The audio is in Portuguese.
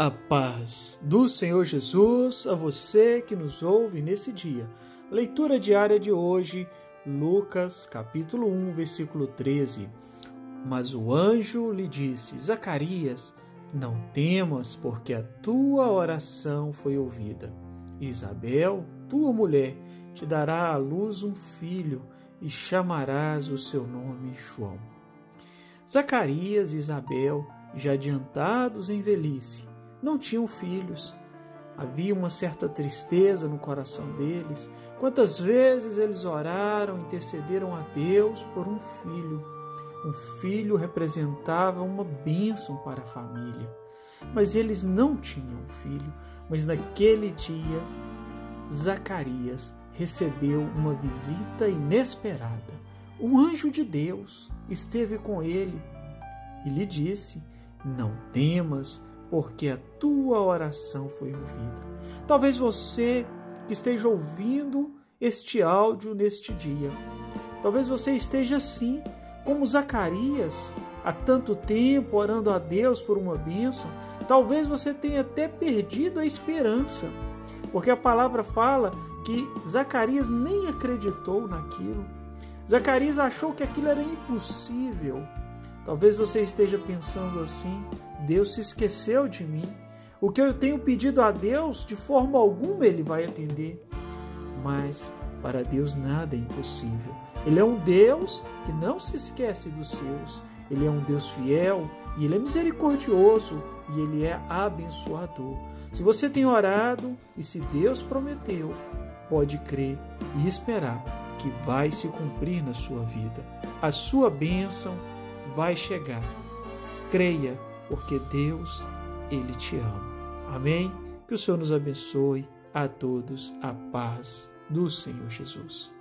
A paz do Senhor Jesus a você que nos ouve nesse dia. Leitura diária de hoje, Lucas, capítulo 1, versículo 13. Mas o anjo lhe disse: Zacarias, não temas, porque a tua oração foi ouvida. Isabel, tua mulher, te dará à luz um filho e chamarás o seu nome João. Zacarias e Isabel, já adiantados em velhice, não tinham filhos. Havia uma certa tristeza no coração deles. Quantas vezes eles oraram, intercederam a Deus por um filho. Um filho representava uma bênção para a família. Mas eles não tinham filho. Mas naquele dia, Zacarias recebeu uma visita inesperada. Um anjo de Deus esteve com ele e lhe disse: Não temas, porque a tua oração foi ouvida. Talvez você que esteja ouvindo este áudio neste dia, talvez você esteja assim, como Zacarias, há tanto tempo orando a Deus por uma bênção, talvez você tenha até perdido a esperança, porque a palavra fala que Zacarias nem acreditou naquilo. Zacarias achou que aquilo era impossível. Talvez você esteja pensando assim: Deus se esqueceu de mim. O que eu tenho pedido a Deus, de forma alguma Ele vai atender. Mas para Deus nada é impossível. Ele é um Deus que não se esquece dos seus. Ele é um Deus fiel e Ele é misericordioso e Ele é abençoador. Se você tem orado e se Deus prometeu, pode crer e esperar que vai se cumprir na sua vida. A sua bênção vai chegar. Creia porque Deus, Ele te ama. Amém? Que o Senhor nos abençoe a todos a paz do Senhor Jesus.